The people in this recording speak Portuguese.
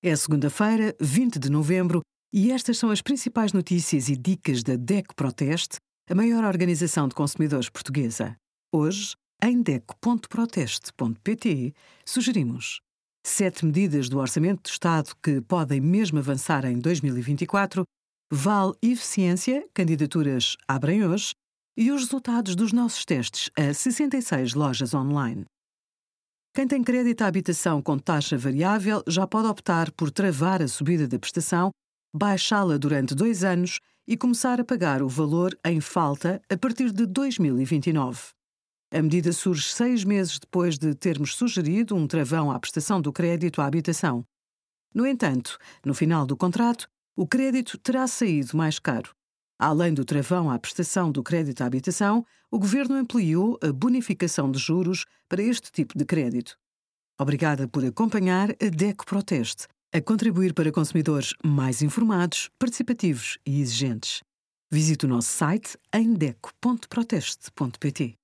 É segunda-feira, 20 de novembro, e estas são as principais notícias e dicas da DECO Proteste, a maior organização de consumidores portuguesa. Hoje, em DECO.proteste.pt, sugerimos sete medidas do Orçamento do Estado que podem mesmo avançar em 2024, vale eficiência, candidaturas abrem hoje e os resultados dos nossos testes a 66 lojas online. Quem tem crédito à habitação com taxa variável já pode optar por travar a subida da prestação, baixá-la durante dois anos e começar a pagar o valor em falta a partir de 2029. A medida surge seis meses depois de termos sugerido um travão à prestação do crédito à habitação. No entanto, no final do contrato, o crédito terá saído mais caro. Além do travão à prestação do crédito à habitação, o Governo ampliou a bonificação de juros para este tipo de crédito. Obrigada por acompanhar a DECO Proteste, a contribuir para consumidores mais informados, participativos e exigentes. Visite o nosso site em deco.proteste.pt.